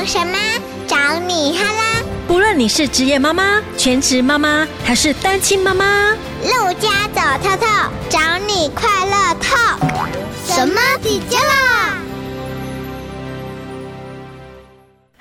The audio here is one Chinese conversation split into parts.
用什么？找你哈啦！不论你是职业妈妈、全职妈妈还是单亲妈妈，陆家走透透，找你快乐透。什么底加啦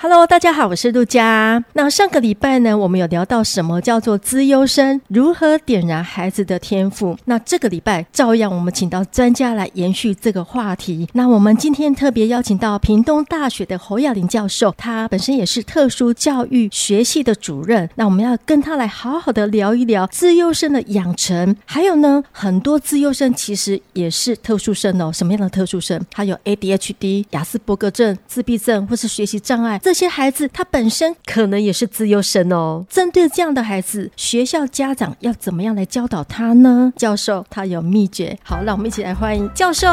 ？Hello，大家好，我是陆佳。那上个礼拜呢，我们有聊到什么叫做资优生，如何点燃孩子的天赋。那这个礼拜照样，我们请到专家来延续这个话题。那我们今天特别邀请到屏东大学的侯雅玲教授，他本身也是特殊教育学系的主任。那我们要跟他来好好的聊一聊资优生的养成。还有呢，很多资优生其实也是特殊生哦。什么样的特殊生？他有 ADHD、亚斯伯格症、自闭症或是学习障碍。这些孩子他本身可能也是自优生哦。针对这样的孩子，学校家长要怎么样来教导他呢？教授他有秘诀。好，让我们一起来欢迎教授。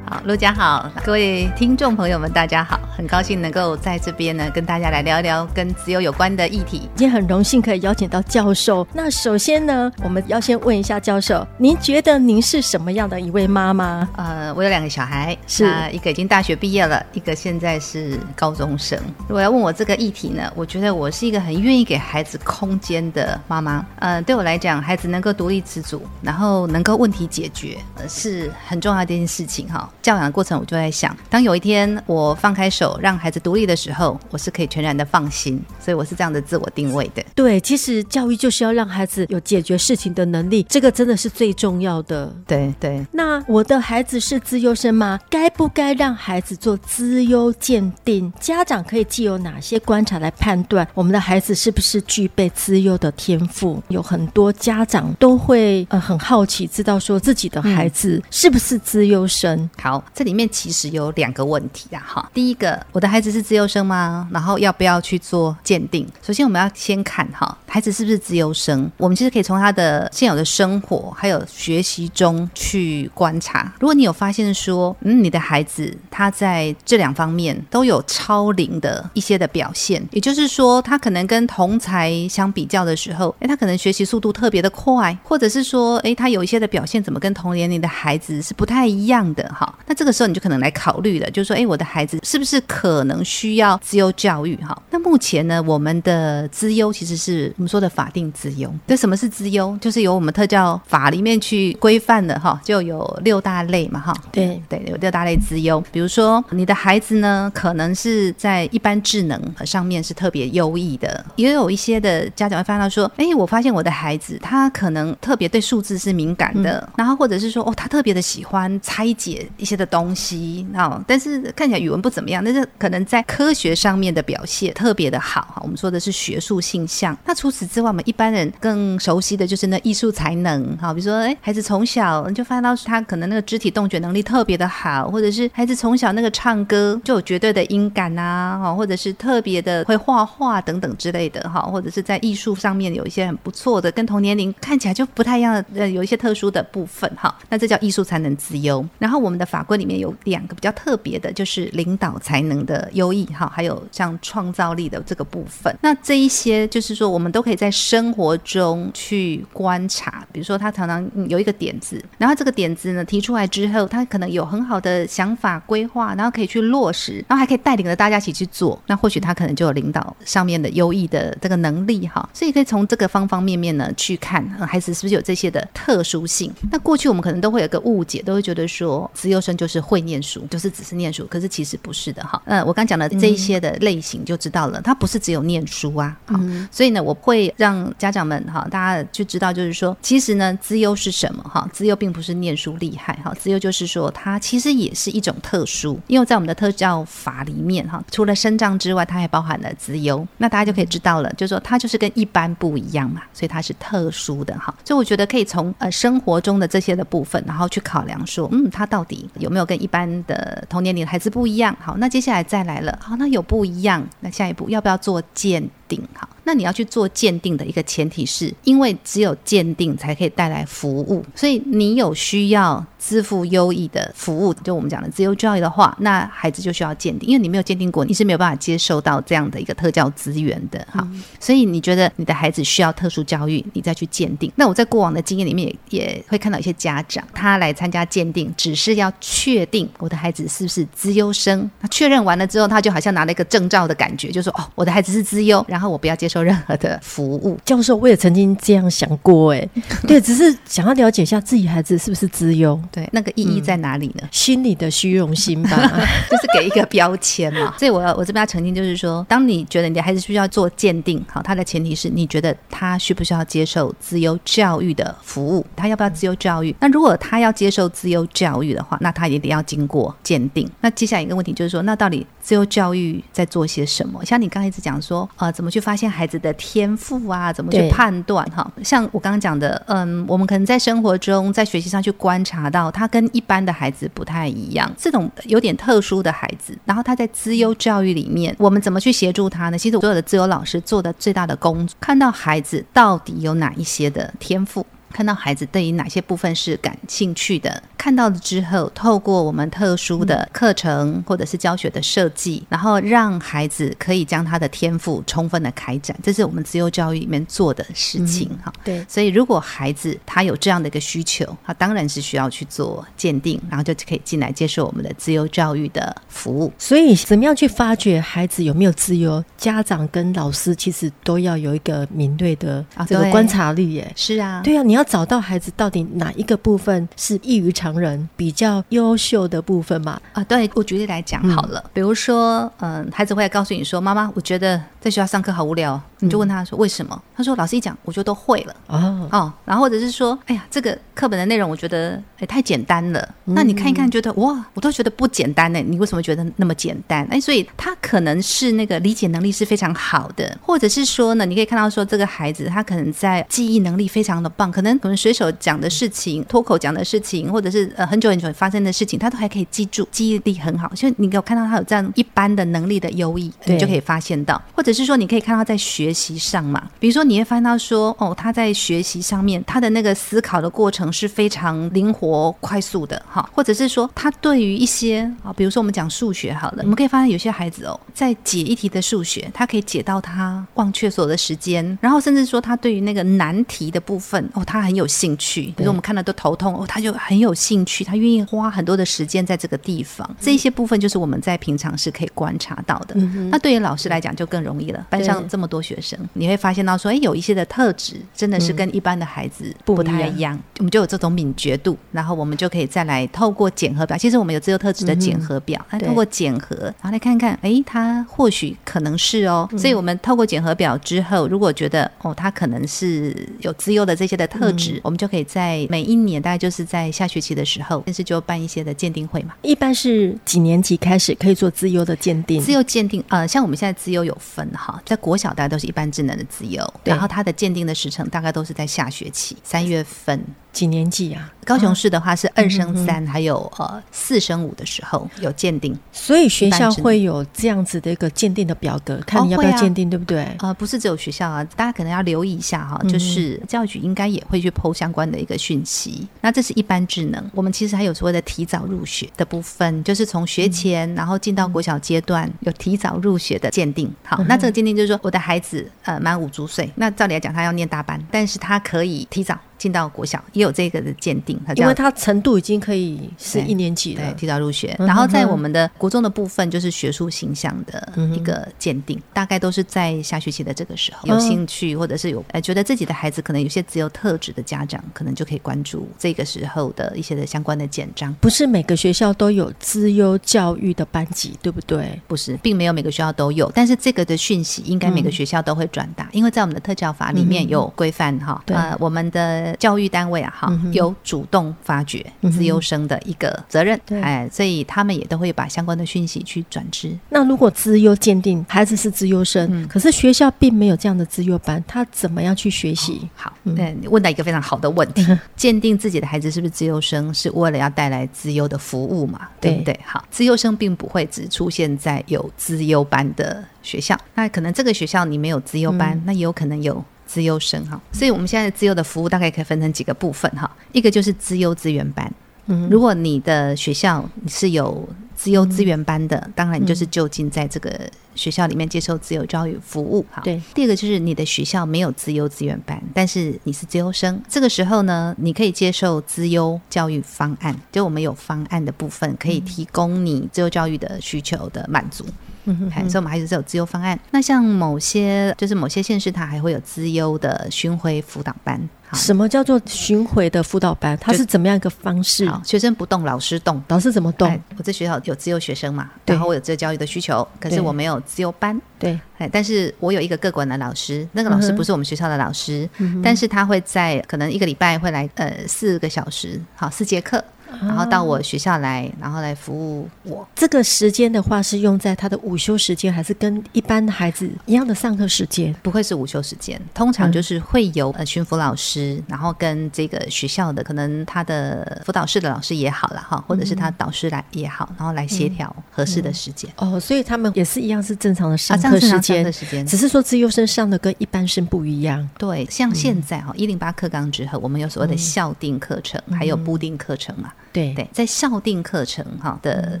好，陆家好，各位听众朋友们，大家好，很高兴能够在这边呢跟大家来聊一聊跟自由有关的议题。今天很荣幸可以邀请到教授。那首先呢，我们要先问一下教授，您觉得您是什么样的一位妈妈？呃，我有两个小孩，是一个已经大学毕业了，一个现在是高中生。如果要问我这个议题呢，我觉得我是一个很愿意给孩子空间的妈妈。呃，对我来讲，孩子能够独立自主，然后能够问题解决，呃，是很重要的一件事情哈。教养的过程，我就在想，当有一天我放开手让孩子独立的时候，我是可以全然的放心。所以我是这样的自我定位的。对，其实教育就是要让孩子有解决事情的能力，这个真的是最重要的。对对。那我的孩子是资优生吗？该不该让孩子做资优鉴定？家长可以有哪些观察来判断我们的孩子是不是具备资优的天赋？有很多家长都会呃很好奇，知道说自己的孩子是不是资优生。好，这里面其实有两个问题啊。哈，第一个，我的孩子是资优生吗？然后要不要去做鉴定？首先，我们要先看哈，孩子是不是资优生？我们其实可以从他的现有的生活还有学习中去观察。如果你有发现说，嗯，你的孩子他在这两方面都有超龄的一些的表现，也就是说，他可能跟同才相比较的时候，诶，他可能学习速度特别的快，或者是说，诶，他有一些的表现怎么跟同年龄的孩子是不太一样的哈？那这个时候你就可能来考虑了，就是说，诶，我的孩子是不是可能需要资优教育哈？那目前呢，我们的资优其实是我们说的法定资优。那什么是资优？就是由我们特教法里面去规范的哈，就有六大类嘛哈。对对，有六大类资优。比如说你的孩子呢，可能是在一般智能和上面是特别优异的，也有一些的家长会发现到说，哎，我发现我的孩子他可能特别对数字是敏感的，然后或者是说，哦，他特别的喜欢拆解一些的东西，哦，但是看起来语文不怎么样，但是可能在科学上面的表现特别的好哈。我们说的是学术性向。那除此之外，我们一般人更熟悉的就是那艺术才能哈，比如说，哎，孩子从小你就发现到他可能那个肢体动觉能力特别的好，或者是孩子从小那个唱歌就有绝对的音感啊，哈，或或者是特别的会画画等等之类的哈，或者是在艺术上面有一些很不错的，跟同年龄看起来就不太一样的，呃，有一些特殊的部分哈。那这叫艺术才能资优。然后我们的法规里面有两个比较特别的，就是领导才能的优异哈，还有像创造力的这个部分。那这一些就是说，我们都可以在生活中去观察。比如说，他常常有一个点子，然后这个点子呢提出来之后，他可能有很好的想法规划，然后可以去落实，然后还可以带领着大家一起去做。那或许他可能就有领导上面的优异的这个能力哈。所以可以从这个方方面面呢去看孩子是不是有这些的特殊性。那过去我们可能都会有个误解，都会觉得说资优生就是会念书，就是只是念书，可是其实不是的哈。嗯，我刚讲的这一些的类型就知道了，他不是只有念书啊。嗯，所以呢，我会让家长们哈，大家就知道，就是说，其实呢，资优是什么哈？资优并不是念书厉害哈，资优就是说，它其实也是一种特殊，因为在我们的特教法里面哈，除了身障之外，它还包含了资优，那大家就可以知道了，就是说，它就是跟一般不一样嘛，所以它是特殊的哈。所以我觉得可以从呃生活中的这些的部分，然后去考量说，嗯，它到底有没有跟一般的同年龄的孩子不一样？好，那接下来再来了，好，那有不一样，那下一步要不要做鉴定？好，那你要去做鉴定的一个前提是，因为只有鉴定才可以带来服务，所以你有需要资赋优异的服务，就我们讲的资优教育的话，那孩子就需要鉴定，因为你没有鉴定过，你是没有办法接受到这样的一个特教资源的。好，嗯、所以你觉得你的孩子需要特殊教育，你再去鉴定。那我在过往的经验里面也也会看到一些家长，他来参加鉴定，只是要确定我的孩子是不是资优生。那确认完了之后，他就好像拿了一个证照的感觉，就说哦，我的孩子是资优，然后我不要接受任何的服务。教授，我也曾经这样想过，哎，对，只是想要了解一下自己孩子是不是资优。对，那个意义在哪里呢？嗯、心里的虚荣心吧，就是给一个标签嘛。所以我要我这边要澄清，就是说，当你觉得你的孩子需要做鉴定，好，他的前提是你觉得他需不需要接受自由教育的服务，他要不要自由教育？那如果他要接受自由教育的话，那他也得要经过鉴定。那接下来一个问题就是说，那到底自由教育在做些什么？像你刚才一直讲说，呃，怎么去发现孩子的天赋啊？怎么去判断？哈，像我刚刚讲的，嗯，我们可能在生活中，在学习上去观察到，他跟一般的孩子不太一样，这种有点特殊的孩子，然后他在资优教育里面，我们怎么去协助他呢？其实所有的资优老师做的最大的工作，看到孩子到底有哪一些的天赋。看到孩子对于哪些部分是感兴趣的，看到了之后，透过我们特殊的课程或者是教学的设计，然后让孩子可以将他的天赋充分的开展，这是我们自由教育里面做的事情哈。对，所以如果孩子他有这样的一个需求，他当然是需要去做鉴定，然后就可以进来接受我们的自由教育的服务。所以，怎么样去发掘孩子有没有自由？家长跟老师其实都要有一个敏锐的这个观察力耶。是啊，对啊，你要。找到孩子到底哪一个部分是异于常人、比较优秀的部分嘛？啊，对，我举例来讲好了，嗯、比如说，嗯，孩子会来告诉你说：“妈妈，我觉得在学校上课好无聊。”你就问他说：“为什么？”他说：“老师一讲，我觉得都会了。”哦哦，然后或者是说：“哎呀，这个课本的内容我觉得哎太简单了。嗯”那你看一看，觉得哇，我都觉得不简单呢。你为什么觉得那么简单？哎，所以他可能是那个理解能力是非常好的，或者是说呢，你可以看到说这个孩子他可能在记忆能力非常的棒，可能可能随手讲的事情、脱口讲的事情，或者是呃很久很久发生的事情，他都还可以记住，记忆力很好。所以你给我看到他有这样一般的能力的优异，你就可以发现到，或者是说你可以看到在学习上嘛。比如说，你会发现到说，哦，他在学习上面，他的那个思考的过程是非常灵活、快速的，哈，或者是说，他对于一些啊，比如说我们讲数学好了，我们可以发现有些孩子哦，在解一题的数学，他可以解到他忘却所有的时间，然后甚至说他对于那个难题的部分，哦，他很有兴趣。比如说我们看到都头痛，哦，他就很有兴趣，他愿意花很多的时间在这个地方。这一些部分就是我们在平常是可以观察到的。那对于老师来讲就更容易了，班上这么多学生，你会发现。到说，哎，有一些的特质真的是跟一般的孩子不太一样，嗯、我们就有这种敏觉度，然后我们就可以再来透过检核表。其实我们有自优特质的检核表，那、嗯、透过检核，然后来看看，哎，他或许可能是哦。嗯、所以我们透过检核表之后，如果觉得哦，他可能是有资优的这些的特质，嗯、我们就可以在每一年，大概就是在下学期的时候，但是就办一些的鉴定会嘛。一般是几年级开始可以做资优的鉴定？资优鉴定，呃，像我们现在资优有分哈，在国小大家都是一般智能的自由。然后它的鉴定的时程大概都是在下学期三月份。几年级啊？高雄市的话是二升三，还有呃四升五的时候有鉴定，所以学校会有这样子的一个鉴定的表格，看你要不要鉴定，对不对？呃，不是只有学校啊，大家可能要留意一下哈，就是教育局应该也会去 PO 相关的一个讯息。那这是一般智能，我们其实还有所谓的提早入学的部分，就是从学前然后进到国小阶段有提早入学的鉴定。好，那这个鉴定就是说我的孩子呃满五周岁，那照理来讲他要念大班，但是他可以提早。进到国小也有这个的鉴定，因为他程度已经可以是一年级了，对，提早入学。然后在我们的国中的部分，就是学术形象的一个鉴定，大概都是在下学期的这个时候，有兴趣或者是有呃觉得自己的孩子可能有些资优特质的家长，可能就可以关注这个时候的一些的相关的简章。不是每个学校都有资优教育的班级，对不对？不是，并没有每个学校都有，但是这个的讯息应该每个学校都会转达，因为在我们的特教法里面有规范哈，呃，我们的。教育单位啊，哈，有主动发掘资优生的一个责任，嗯、哎，所以他们也都会把相关的讯息去转知。那如果资优鉴定孩子是资优生，嗯、可是学校并没有这样的资优班，他怎么样去学习？哦、好，对，你问到一个非常好的问题。嗯、鉴定自己的孩子是不是资优生，是为了要带来资优的服务嘛？对不对？对好，资优生并不会只出现在有资优班的学校，那可能这个学校你没有资优班，嗯、那也有可能有。资优生哈，所以我们现在资优的服务大概可以分成几个部分哈，一个就是资优资源班，嗯，如果你的学校是有资优资源班的，嗯、当然你就是就近在这个学校里面接受资优教育服务。哈，对。第二个就是你的学校没有资优资源班，但是你是资优生，这个时候呢，你可以接受资优教育方案，就我们有方案的部分可以提供你资优教育的需求的满足。嗯哼，哼，所以我们还是有资优方案。那像某些就是某些县市，它还会有资优的巡回辅导班。什么叫做巡回的辅导班？它是怎么样一个方式？好，学生不动，老师动。老师怎么动？我在学校有自优学生嘛？然后我有资优教育的需求，可是我没有自优班。对，哎，但是我有一个个管的老师，那个老师不是我们学校的老师，嗯、但是他会在可能一个礼拜会来呃四个小时，好，四节课。然后到我学校来，然后来服务我。这个时间的话，是用在他的午休时间，还是跟一般的孩子一样的上课时间？不会是午休时间，通常就是会有呃巡抚老师，然后跟这个学校的可能他的辅导室的老师也好了哈，或者是他导师来也好，然后来协调合适的时间。哦，所以他们也是一样是正常的上课时间，的时间，只是说资优生上的跟一般生不一样。对，像现在哈一零八课纲之后，我们有所谓的校定课程，还有部定课程嘛。对。对，在校定课程哈的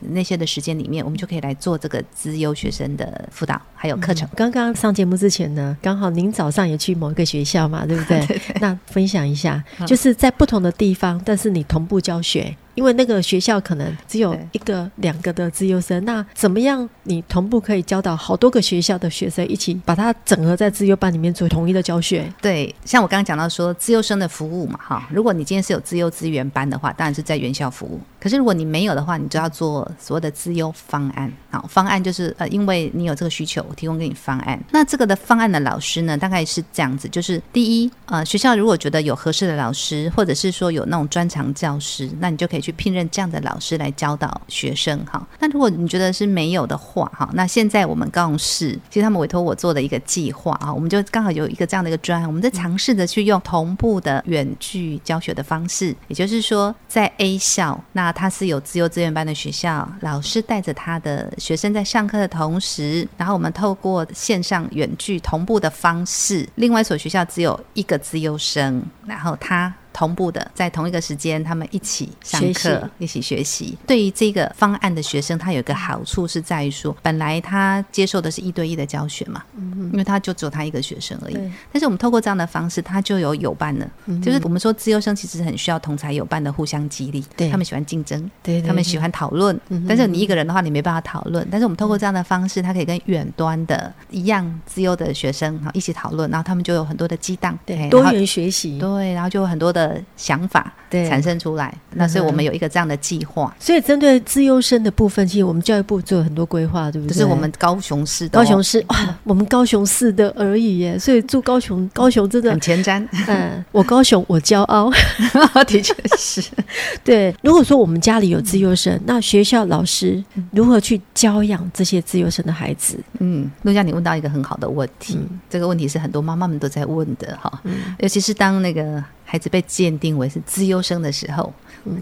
那些的时间里面，我们就可以来做这个资优学生的辅导，还有课程。刚刚上节目之前呢，刚好您早上也去某一个学校嘛，对不对？对对。那分享一下，就是在不同的地方，但是你同步教学。因为那个学校可能只有一个、两个的资优生，那怎么样你同步可以教导好多个学校的学生一起把它整合在资优班里面做统一的教学？对，像我刚刚讲到说资优生的服务嘛，哈，如果你今天是有资优资源班的话，当然是在原校服务。可是如果你没有的话，你就要做所谓的资优方案。好，方案就是呃，因为你有这个需求，我提供给你方案。那这个的方案的老师呢，大概是这样子，就是第一，呃，学校如果觉得有合适的老师，或者是说有那种专长教师，那你就可以去。聘任这样的老师来教导学生哈，那如果你觉得是没有的话哈，那现在我们高雄市其实他们委托我做的一个计划啊，我们就刚好有一个这样的一个专案，我们在尝试着去用同步的远距教学的方式，也就是说在 A 校，那他是有自由资源班的学校，老师带着他的学生在上课的同时，然后我们透过线上远距同步的方式，另外一所学校只有一个资优生，然后他。同步的，在同一个时间，他们一起上课，一起学习。对于这个方案的学生，他有一个好处是在于说，本来他接受的是一对一的教学嘛，嗯，因为他就只有他一个学生而已。但是我们透过这样的方式，他就有友伴了，嗯。就是我们说，资优生其实很需要同才友伴的互相激励。对，他们喜欢竞争，对，他们喜欢讨论。但是你一个人的话，你没办法讨论。但是我们透过这样的方式，他可以跟远端的一样资优的学生哈一起讨论，然后他们就有很多的激荡，对，多元学习，对，然后就有很多的。想法对产生出来，那所以我们有一个这样的计划。所以针对资优生的部分，其实我们教育部做了很多规划，对不对？这是我们高雄市的、哦，高雄市哇，我们高雄市的而已耶。所以住高雄，高雄真的很前瞻。嗯，我高雄，我骄傲。的确是。对，如果说我们家里有资优生，那学校老师如何去教养这些资优生的孩子？嗯，陆佳，你问到一个很好的问题，嗯、这个问题是很多妈妈们都在问的哈、嗯。尤其是当那个。孩子被鉴定为是资优生的时候，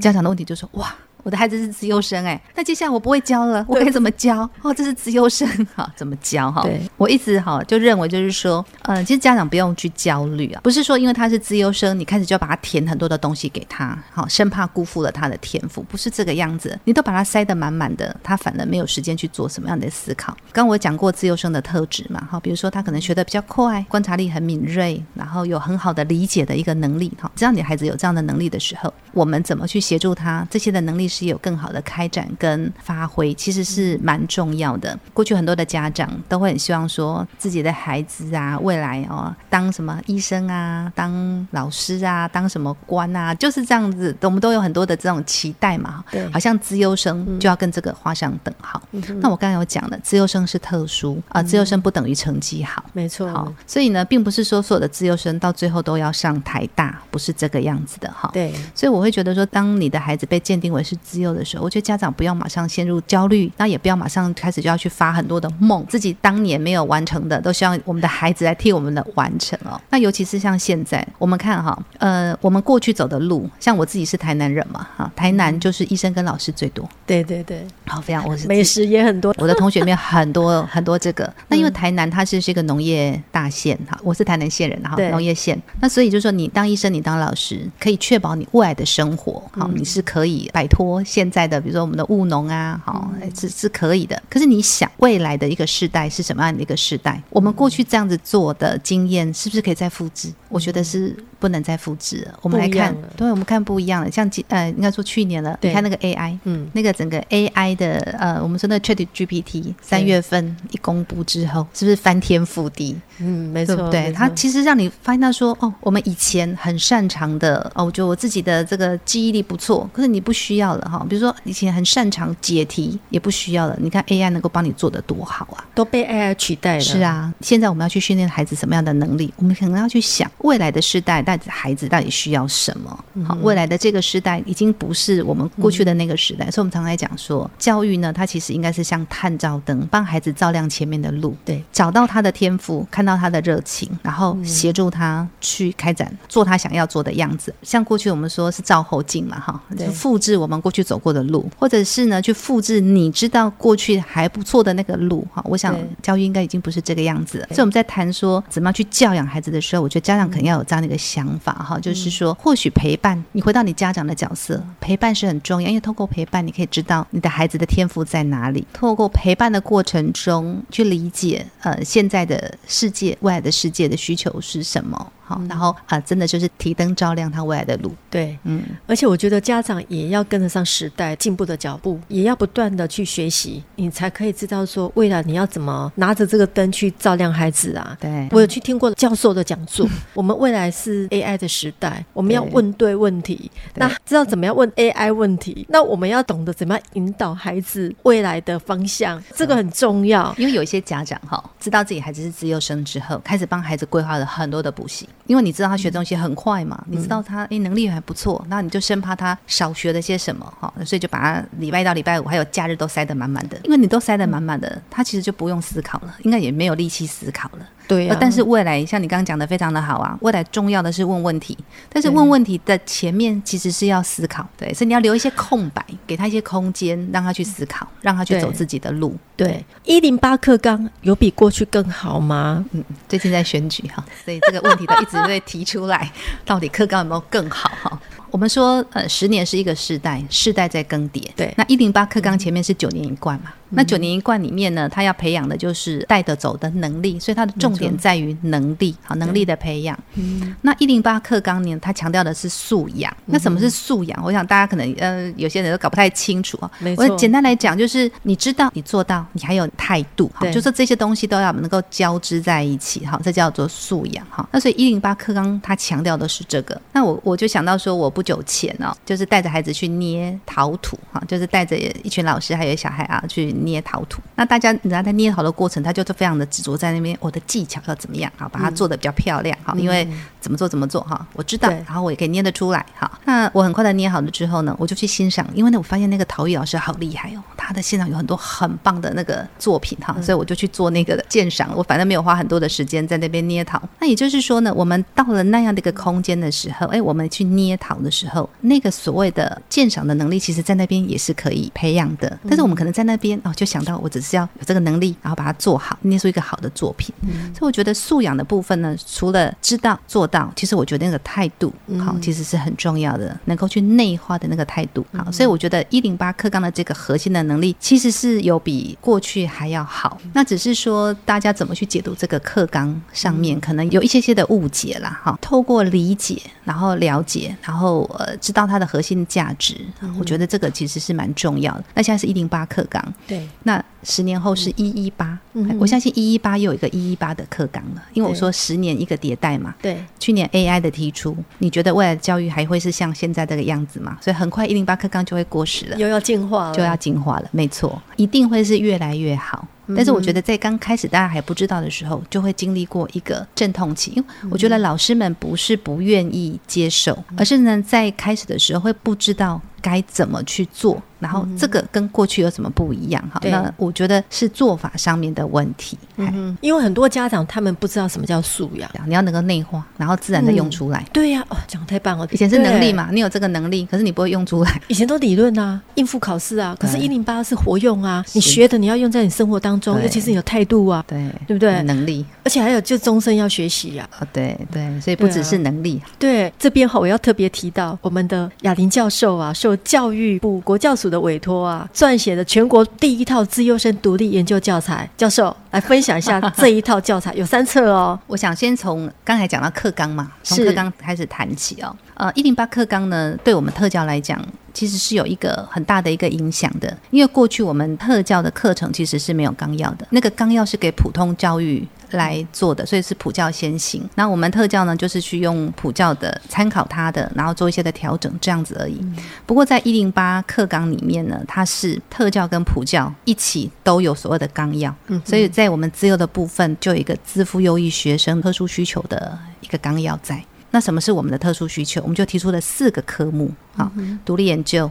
家长的问题就是哇。我的孩子是资优生哎、欸，那接下来我不会教了，我该怎么教？哦，这是资优生哈，怎么教哈？对，我一直哈就认为就是说，呃，其实家长不用去焦虑啊，不是说因为他是资优生，你开始就要把他填很多的东西给他，好，生怕辜负了他的天赋，不是这个样子。你都把他塞得满满的，他反而没有时间去做什么样的思考。刚刚我讲过资优生的特质嘛，哈，比如说他可能学得比较快，观察力很敏锐，然后有很好的理解的一个能力，哈，只要你孩子有这样的能力的时候，我们怎么去协助他？这些的能力是有更好的开展跟发挥，其实是蛮重要的。过去很多的家长都会很希望说，自己的孩子啊，未来哦，当什么医生啊，当老师啊，当什么官啊，就是这样子。我们都有很多的这种期待嘛。对，好像资优生就要跟这个画上等号。嗯、那我刚刚有讲的，资优生是特殊啊，资优生不等于成绩好。没错。好，所以呢，并不是说所有的资优生到最后都要上台大，不是这个样子的哈。对。所以我会觉得说，当你的孩子被鉴定为是资优的时候，我觉得家长不要马上陷入焦虑，那也不要马上开始就要去发很多的梦，自己当年没有完成的，都希望我们的孩子来替我们的完成哦。那尤其是像现在，我们看哈，呃，我们过去走的路，像我自己是台南人嘛，哈，台南就是医生跟老师最多，对对对，好，非常我是美食也很多，我的同学里面很多很多这个。那因为台南它是是一个农业大县哈，我是台南县人哈，农业县，那所以就是说你当医生，你当老师，可以确保你未来的生活，好，你是可以摆脱现在的，比如说我们的务农啊，好，是是可以的。可是你想未来的一个世代是什么样的一个世代？我们过去这样子做的经验，是不是可以再复制？我觉得是。不能再复制了。我们来看，对，我们看不一样的，像呃，应该说去年了。你看那个 AI，嗯，那个整个 AI 的呃，我们说那 ChatGPT 三月份一公布之后，是不是翻天覆地？嗯，没错，对，它其实让你发现到说，哦，我们以前很擅长的，哦，我觉得我自己的这个记忆力不错，可是你不需要了哈。比如说以前很擅长解题，也不需要了。你看 AI 能够帮你做的多好啊，都被 AI 取代了。是啊，现在我们要去训练孩子什么样的能力？我们可能要去想未来的世代。带着孩子到底需要什么？好，未来的这个时代已经不是我们过去的那个时代，所以我们常常来讲说，教育呢，它其实应该是像探照灯，帮孩子照亮前面的路，对，找到他的天赋，看到他的热情，然后协助他去开展，做他想要做的样子。像过去我们说是照后镜嘛，哈，就复制我们过去走过的路，或者是呢，去复制你知道过去还不错的那个路，哈。我想教育应该已经不是这个样子了。所以我们在谈说怎么样去教养孩子的时候，我觉得家长肯定要有这样的一个。想法哈，就是说，或许陪伴你回到你家长的角色，陪伴是很重要，因为透过陪伴，你可以知道你的孩子的天赋在哪里。透过陪伴的过程中，去理解呃现在的世界、未来的世界的需求是什么。好，然后啊，真的就是提灯照亮他未来的路。对，嗯，而且我觉得家长也要跟得上时代进步的脚步，也要不断的去学习，你才可以知道说未来你要怎么拿着这个灯去照亮孩子啊。对，我有去听过教授的讲座，我们未来是 AI 的时代，我们要问对问题，那知道怎么样问 AI 问题，那我们要懂得怎么样引导孩子未来的方向，这个很重要。因为有一些家长哈，知道自己孩子是自幼生之后，开始帮孩子规划了很多的补习。因为你知道他学东西很快嘛，嗯、你知道他诶能力还不错，那你就生怕他少学了些什么哈，所以就把他礼拜一到礼拜五还有假日都塞得满满的。因为你都塞得满满的，他其实就不用思考了，应该也没有力气思考了。对、啊，但是未来像你刚刚讲的非常的好啊，未来重要的是问问题，但是问问题的前面其实是要思考，对，所以你要留一些空白，给他一些空间，让他去思考，让他去走自己的路。对，一零八课纲有比过去更好吗？嗯，最近在选举哈，所以这个问题都一直会提出来，到底课纲有没有更好哈？我们说，呃，十年是一个世代，世代在更迭。对，那一零八课纲前面是九年一贯嘛？那九年一贯里面呢，他要培养的就是带得走的能力，所以他的重点在于能力，好，能力的培养。嗯，那一零八课纲呢，他强调的是素养。那什么是素养？我想大家可能呃，有些人都搞不太清楚啊。我简单来讲，就是你知道，你做到，你还有态度，好，就是这些东西都要能够交织在一起，好，这叫做素养，哈。那所以一零八课纲它强调的是这个。那我我就想到说，我不久前哦，就是带着孩子去捏陶土，哈，就是带着一群老师还有小孩啊去。捏陶土，那大家你知道在捏陶的过程，他就是非常的执着在那边，我的技巧要怎么样好，把它做的比较漂亮好，因为怎么做怎么做哈，我知道，然后我也可以捏得出来哈。那我很快的捏好了之后呢，我就去欣赏，因为呢我发现那个陶艺老师好厉害哦，他的现场有很多很棒的那个作品哈，所以我就去做那个鉴赏。我反正没有花很多的时间在那边捏陶。那也就是说呢，我们到了那样的一个空间的时候，哎，我们去捏陶的时候，那个所谓的鉴赏的能力，其实在那边也是可以培养的。但是我们可能在那边。哦，就想到我只是要有这个能力，然后把它做好，捏出一个好的作品。嗯，所以我觉得素养的部分呢，除了知道做到，其实我觉得那个态度好，其实是很重要的，能够去内化的那个态度好。所以我觉得一零八课纲的这个核心的能力，其实是有比过去还要好。那只是说大家怎么去解读这个课纲上面，可能有一些些的误解啦。哈，透过理解，然后了解，然后呃，知道它的核心价值，我觉得这个其实是蛮重要的。那现在是一零八课纲。对，那十年后是一一八，我相信一一八又有一个一一八的课纲了，因为我说十年一个迭代嘛。对，去年 AI 的提出，你觉得未来的教育还会是像现在这个样子吗？所以很快一零八课纲就会过时了，又要进化了，就要进化了，没错，一定会是越来越好。但是我觉得在刚开始大家还不知道的时候，就会经历过一个阵痛期，因为我觉得老师们不是不愿意接受，而是呢在开始的时候会不知道。该怎么去做。然后这个跟过去有什么不一样？哈、嗯，那我觉得是做法上面的问题。嗯，因为很多家长他们不知道什么叫素养，你要能够内化，然后自然的用出来。嗯、对呀、啊，哦，讲得太棒了。以前是能力嘛，你有这个能力，可是你不会用出来。以前都理论啊，应付考试啊，可是一零八是活用啊，你学的你要用在你生活当中，尤其是你的态度啊，对对不对？能力，而且还有就终身要学习呀、啊。对对，所以不只是能力。对，啊、对这边哈，我要特别提到我们的雅玲教授啊，受教育部国教署的委托啊。撰写的全国第一套资优生独立研究教材，教授来分享一下这一套教材，有三册哦。我想先从刚才讲到课纲嘛，从课纲开始谈起哦。呃，一零八课纲呢，对我们特教来讲，其实是有一个很大的一个影响的，因为过去我们特教的课程其实是没有纲要的，那个纲要是给普通教育。来做的，所以是普教先行。那我们特教呢，就是去用普教的参考它的，然后做一些的调整，这样子而已。嗯、不过在一零八课纲里面呢，它是特教跟普教一起都有所谓的纲要。嗯，所以在我们资优的部分，就有一个资赋优异学生特殊需求的一个纲要在。那什么是我们的特殊需求？我们就提出了四个科目：好，嗯、独立研究、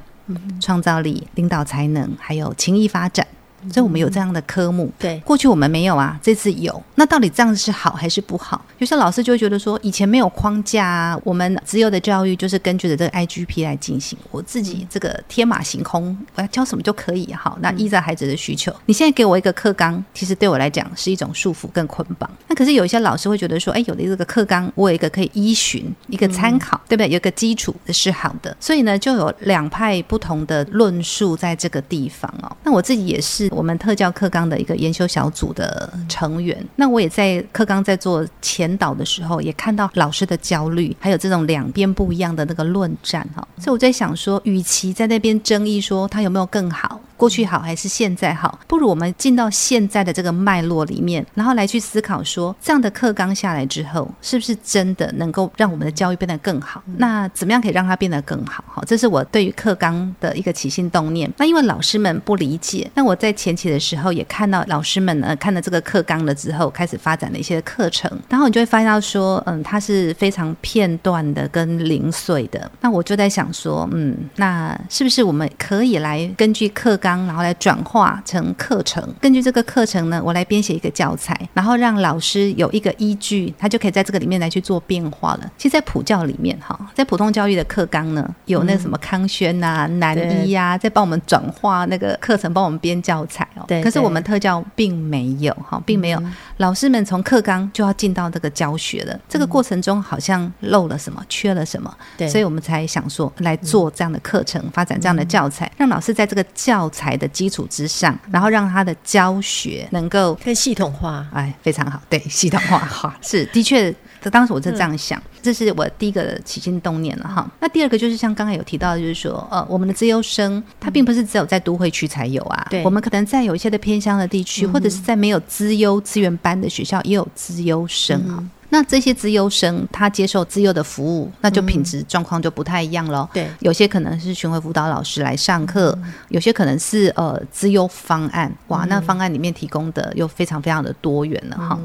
创造力、领导才能，还有情谊发展。所以我们有这样的科目，对，过去我们没有啊，这次有。那到底这样子是好还是不好？有些老师就会觉得说，以前没有框架啊，我们自由的教育就是根据着这个 IGP 来进行，我自己这个天马行空，我要教什么就可以。好，那依照孩子的需求，你现在给我一个课纲，其实对我来讲是一种束缚跟捆绑。那可是有一些老师会觉得说，哎，有的这个课纲，我有一个可以依循，一个参考，对不对？有一个基础是好的。所以呢，就有两派不同的论述在这个地方哦。那我自己也是。我们特教课纲的一个研修小组的成员，那我也在课纲在做前导的时候，也看到老师的焦虑，还有这种两边不一样的那个论战哈，所以我在想说，与其在那边争议说他有没有更好。过去好还是现在好？不如我们进到现在的这个脉络里面，然后来去思考说，这样的课纲下来之后，是不是真的能够让我们的教育变得更好？那怎么样可以让它变得更好？哈，这是我对于课纲的一个起心动念。那因为老师们不理解，那我在前期的时候也看到老师们呢，看了这个课纲了之后，开始发展了一些课程，然后你就会发现到说，嗯，它是非常片段的跟零碎的。那我就在想说，嗯，那是不是我们可以来根据课纲，然后来转化成课程。根据这个课程呢，我来编写一个教材，然后让老师有一个依据，他就可以在这个里面来去做变化了。其实，在普教里面，哈，在普通教育的课纲呢，有那什么康轩啊、南一呀，在帮我们转化那个课程，帮我们编教材哦。对。可是我们特教并没有哈，并没有。老师们从课纲就要进到这个教学了，这个过程中好像漏了什么，缺了什么。对。所以我们才想说来做这样的课程，发展这样的教材，让老师在这个教材的基础之上，然后让他的教学能够更系统化，哎，非常好，对，系统化哈，是的确，当时我是这样想，这是我第一个起心动念了哈。那第二个就是像刚才有提到的，就是说，呃，我们的资优生他并不是只有在都会区才有啊，对，我们可能在有一些的偏乡的地区，或者是在没有资优资源班的学校，也有资优生啊。那这些资优生，他接受资优的服务，那就品质状况就不太一样喽。对，有些可能是巡回辅导老师来上课，有些可能是呃资优方案，哇，那方案里面提供的又非常非常的多元了哈。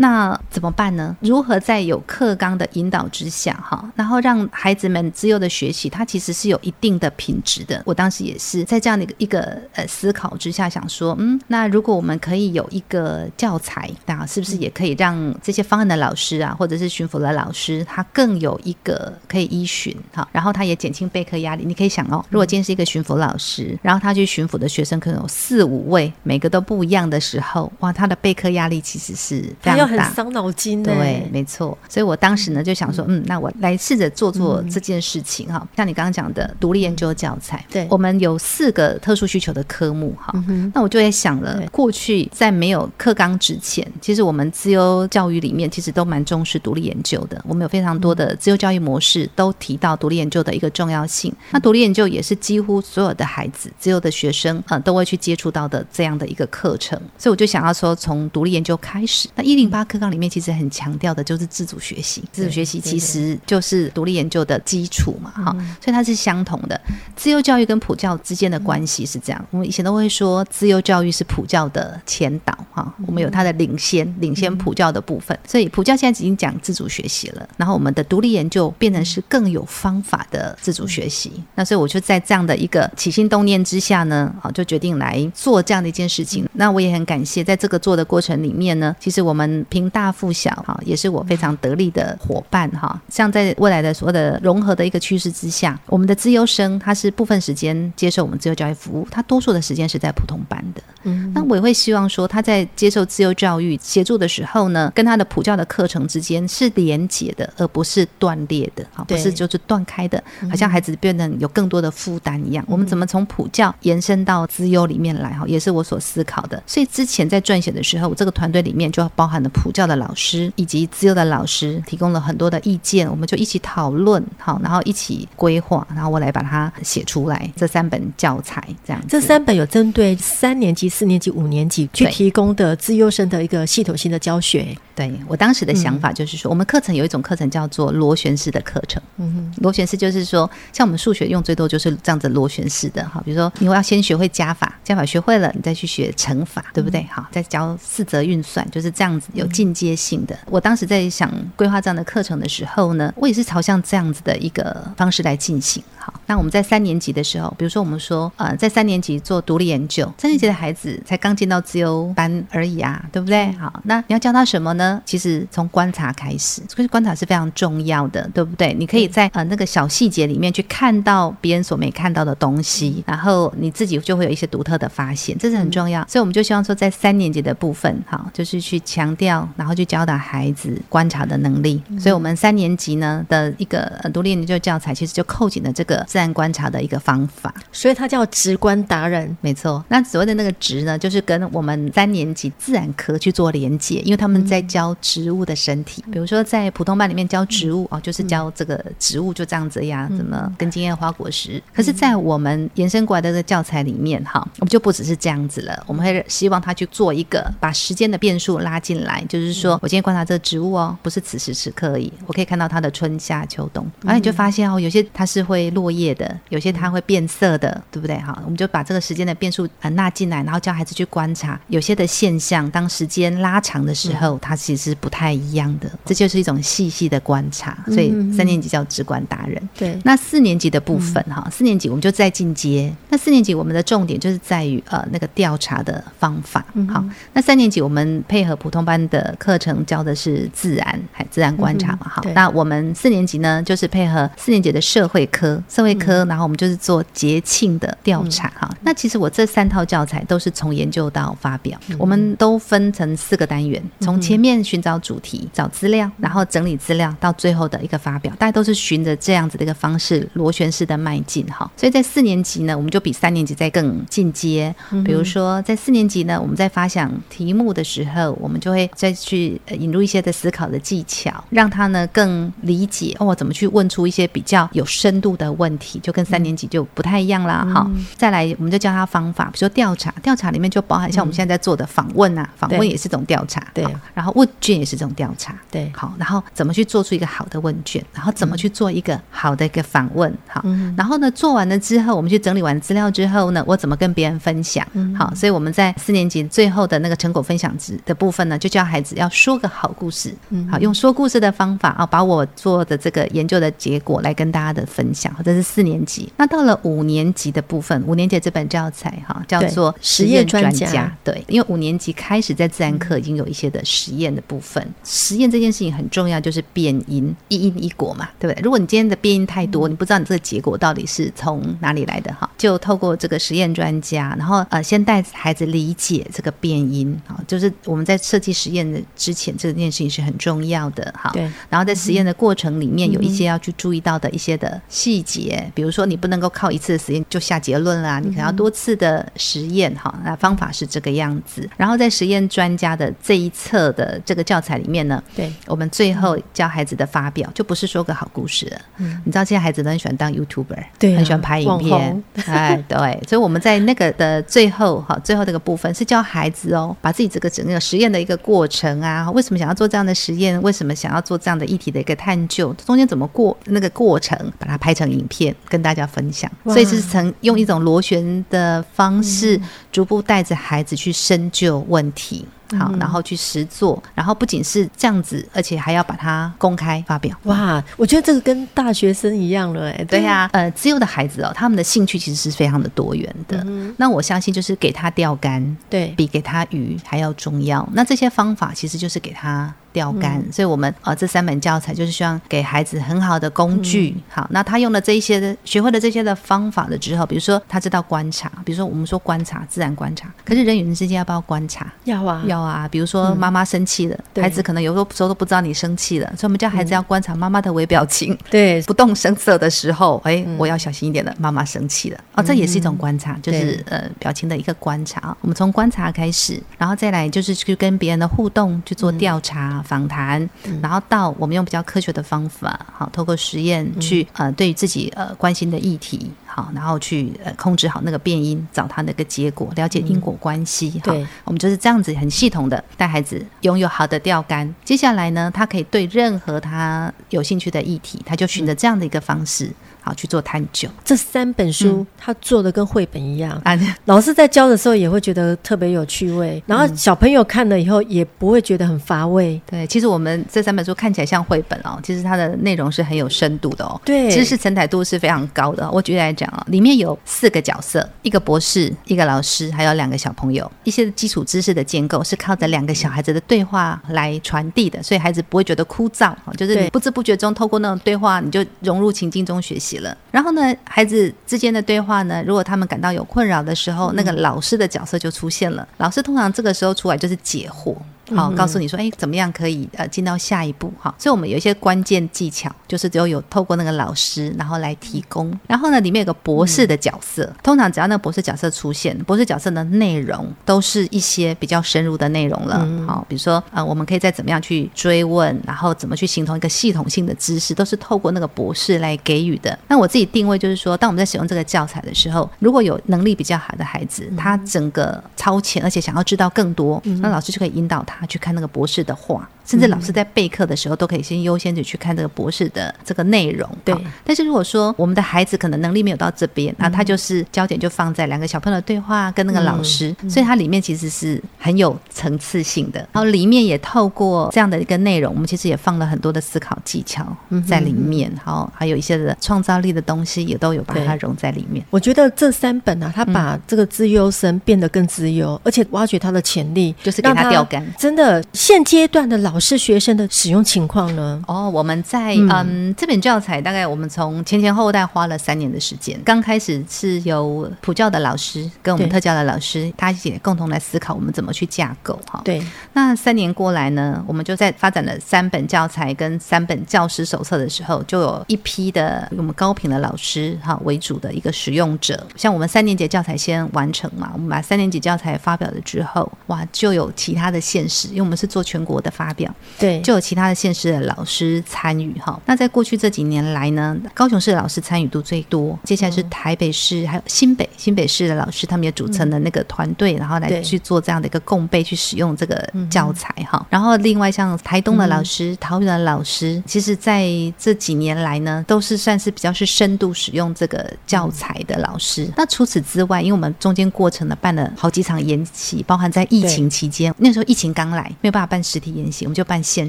那怎么办呢？如何在有课纲的引导之下，哈，然后让孩子们自由的学习，它其实是有一定的品质的。我当时也是在这样的一个呃思考之下，想说，嗯，那如果我们可以有一个教材，那是不是也可以让这些方案的老师啊，或者是巡抚的老师，他更有一个可以依循，哈，然后他也减轻备课压力。你可以想哦，如果今天是一个巡抚老师，然后他去巡抚的学生可能有四五位，每个都不一样的时候，哇，他的备课压力其实是非常。很伤脑筋的，对，没错。所以我当时呢就想说，嗯，那我来试着做做这件事情哈。像你刚刚讲的独立研究教材，对，我们有四个特殊需求的科目哈。那我就在想了，过去在没有课纲之前，其实我们自由教育里面其实都蛮重视独立研究的。我们有非常多的自由教育模式都提到独立研究的一个重要性。那独立研究也是几乎所有的孩子、自由的学生，啊，都会去接触到的这样的一个课程。所以我就想要说，从独立研究开始，那一零八。课纲里面其实很强调的就是自主学习，自主学习其实就是独立研究的基础嘛，哈，所以它是相同的。自由教育跟普教之间的关系是这样，我们以前都会说自由教育是普教的前导，哈，我们有它的领先，领先普教的部分，所以普教现在已经讲自主学习了，然后我们的独立研究变成是更有方法的自主学习。那所以我就在这样的一个起心动念之下呢，啊，就决定来做这样的一件事情。那我也很感谢，在这个做的过程里面呢，其实我们平大附小哈，也是我非常得力的伙伴哈。像在未来的所有的融合的一个趋势之下，我们的资优生他是部分时间接受我们自由教育服务，他多数的时间是在普通班的。嗯，那我也会希望说他在接受自由教育协助的时候呢，跟他的普教的课程之间是连结的，而不是断裂的，啊，不是就是断开的，好像孩子变得有更多的负担一样。我们怎么从普教延伸到资优里面来？哈，也是我所思考的。所以之前在撰写的时候，我这个团队里面就包含了普教的老师以及资优的老师，提供了很多的意见，我们就一起讨论，好，然后一起规划，然后我来把它写出来。这三本教材这样，这三本有针对三年级、四年级、五年级去提供的资优生的一个系统性的教学。对，我当时的想法就是说，我们课程有一种课程叫做螺旋式的课程。嗯哼，螺旋式就是说，像我们数学用最多就是这样子螺旋式的哈。比如说，你要先学会加法，加法学会了，你再去学乘法，对不对？好，再教四则运算，就是这样子有进阶性的。我当时在想规划这样的课程的时候呢，我也是朝向这样子的一个方式来进行。好，那我们在三年级的时候，比如说我们说，呃，在三年级做独立研究，三年级的孩子才刚进到自由班而已啊，对不对？好，那你要教他什么呢？其实从观察开始，所以观察是非常重要的，对不对？你可以在呃那个小细节里面去看到别人所没看到的东西，然后你自己就会有一些独特的发现，这是很重要。所以我们就希望说，在三年级的部分，哈，就是去强调，然后去教导孩子观察的能力。所以，我们三年级呢的一个独立研究教材，其实就扣紧了这个自然观察的一个方法。所以它叫直观达人，没错。那所谓的那个直呢，就是跟我们三年级自然科去做连接，因为他们在教。植物的身体，比如说在普通班里面教植物哦，就是教这个植物就这样子呀，怎么根茎叶花果实。可是，在我们延伸过来的这个教材里面，哈，我们就不只是这样子了，我们会希望他去做一个把时间的变数拉进来，就是说我今天观察这个植物哦，不是此时此刻而已，我可以看到它的春夏秋冬，然后你就发现哦，有些它是会落叶的，有些它会变色的，对不对？哈，我们就把这个时间的变数啊纳进来，然后教孩子去观察。有些的现象，当时间拉长的时候，它其实是不太一样的，这就是一种细细的观察，所以三年级叫直观达人。对，那四年级的部分哈，四年级我们就再进阶。那四年级我们的重点就是在于呃那个调查的方法。好，那三年级我们配合普通班的课程教的是自然，还自然观察嘛。好，那我们四年级呢，就是配合四年级的社会科，社会科，然后我们就是做节庆的调查。哈，那其实我这三套教材都是从研究到发表，我们都分成四个单元，从前面寻找。主题找资料，然后整理资料，到最后的一个发表，大家都是循着这样子的一个方式，螺旋式的迈进哈。所以在四年级呢，我们就比三年级再更进阶。比如说在四年级呢，我们在发想题目的时候，我们就会再去引入一些的思考的技巧，让他呢更理解哦，怎么去问出一些比较有深度的问题，就跟三年级就不太一样啦。好，再来我们就教他方法，比如说调查，调查里面就包含像我们现在在做的访问啊，访问也是一种调查，对，然后问卷也是。是这种调查，对，好，然后怎么去做出一个好的问卷，然后怎么去做一个好的一个访问，好，然后呢，做完了之后，我们去整理完资料之后呢，我怎么跟别人分享，好，所以我们在四年级最后的那个成果分享值的部分呢，就教孩子要说个好故事，嗯好，用说故事的方法啊，把我做的这个研究的结果来跟大家的分享，这是四年级。那到了五年级的部分，五年级这本教材哈，叫做实验专家，对，因为五年级开始在自然课已经有一些的实验的部分。实验这件事情很重要，就是变因，一因一果嘛，对不对？如果你今天的变因太多，你不知道你这个结果到底是从哪里来的哈，就透过这个实验专家，然后呃，先带孩子理解这个变因啊，就是我们在设计实验的之前，这件事情是很重要的哈。对。然后在实验的过程里面，有一些要去注意到的一些的细节，比如说你不能够靠一次的实验就下结论啦，你可能要多次的实验哈。那方法是这个样子。然后在实验专家的这一册的这个教材。里面呢，对，我们最后教孩子的发表就不是说个好故事了。嗯，你知道现在孩子都很喜欢当 YouTuber，对，很喜欢拍影片，哎，对，所以我们在那个的最后哈，最后这个部分是教孩子哦，把自己这个整个实验的一个过程啊，为什么想要做这样的实验，为什么想要做这样的议题的一个探究，中间怎么过那个过程，把它拍成影片跟大家分享。所以是曾用一种螺旋的方式，逐步带着孩子去深究问题。好，然后去实做，然后不仅是这样子，而且还要把它公开发表。哇，我觉得这个跟大学生一样了，哎，对呀，呃，自由的孩子哦，他们的兴趣其实是非常的多元的。那我相信，就是给他钓竿，对，比给他鱼还要重要。那这些方法其实就是给他。钓竿，嗯、所以我们啊、呃，这三本教材就是希望给孩子很好的工具。嗯、好，那他用了这一些的，学会了这些的方法了之后，比如说他知道观察，比如说我们说观察，自然观察。可是人与人之间要不要观察？要啊，要啊。比如说妈妈生气了，嗯、孩子可能有时候时候都不知道你生气了，所以我们叫孩子要观察妈妈的微表情。对、嗯，不动声色的时候，哎，我要小心一点了，妈妈生气了。哦，这也是一种观察，就是对呃表情的一个观察。我们从观察开始，然后再来就是去跟别人的互动去做调查。嗯访谈，然后到我们用比较科学的方法，好，透过实验去呃，对于自己呃关心的议题，好，然后去呃控制好那个变因，找他那个结果，了解因果关系。嗯、对，我们就是这样子很系统的带孩子拥有好的钓竿。接下来呢，他可以对任何他有兴趣的议题，他就循着这样的一个方式。好去做探究，这三本书他做的跟绘本一样，老师在教的时候也会觉得特别有趣味，然后小朋友看了以后也不会觉得很乏味。对，其实我们这三本书看起来像绘本哦，其实它的内容是很有深度的哦，对，知识承载度是非常高的。我举例来讲啊，里面有四个角色，一个博士，一个老师，还有两个小朋友，一些基础知识的建构是靠着两个小孩子的对话来传递的，所以孩子不会觉得枯燥，就是你不知不觉中透过那种对话，你就融入情境中学习。了，然后呢，孩子之间的对话呢，如果他们感到有困扰的时候，那个老师的角色就出现了。老师通常这个时候出来就是解惑。好，告诉你说，哎，怎么样可以呃进到下一步？哈，所以我们有一些关键技巧，就是只有有透过那个老师，然后来提供。然后呢，里面有个博士的角色，嗯、通常只要那个博士角色出现，博士角色的内容都是一些比较深入的内容了。好、嗯，比如说呃，我们可以再怎么样去追问，然后怎么去形成一个系统性的知识，都是透过那个博士来给予的。那我自己定位就是说，当我们在使用这个教材的时候，如果有能力比较好的孩子，他整个超前，而且想要知道更多，嗯、那老师就可以引导他。他去看那个博士的画。甚至老师在备课的时候，都可以先优先的去看这个博士的这个内容。对。但是如果说我们的孩子可能能力没有到这边，那他就是焦点就放在两个小朋友的对话跟那个老师，所以它里面其实是很有层次性的。然后里面也透过这样的一个内容，我们其实也放了很多的思考技巧在里面。好，还有一些的创造力的东西也都有把它融在里面。我觉得这三本啊，他把这个资优生变得更资优，而且挖掘他的潜力，就是给他钓竿。真的，现阶段的老是学生的使用情况呢？哦，我们在嗯，嗯这本教材大概我们从前前后后大概花了三年的时间。刚开始是由普教的老师跟我们特教的老师，他也共同来思考我们怎么去架构哈。对。那三年过来呢，我们就在发展了三本教材跟三本教师手册的时候，就有一批的我们高频的老师哈为主的一个使用者。像我们三年级教材先完成嘛，我们把三年级教材发表了之后，哇，就有其他的现实，因为我们是做全国的发表。对，就有其他的县市的老师参与哈。那在过去这几年来呢，高雄市的老师参与度最多。接下来是台北市，还有新北新北市的老师，他们也组成了那个团队，然后来去做这样的一个共备，去使用这个教材哈。然后另外像台东的老师、桃园的老师，其实在这几年来呢，都是算是比较是深度使用这个教材的老师。那除此之外，因为我们中间过程呢办了好几场研习，包含在疫情期间，那时候疫情刚来，没有办法办实体研习，我们就办。线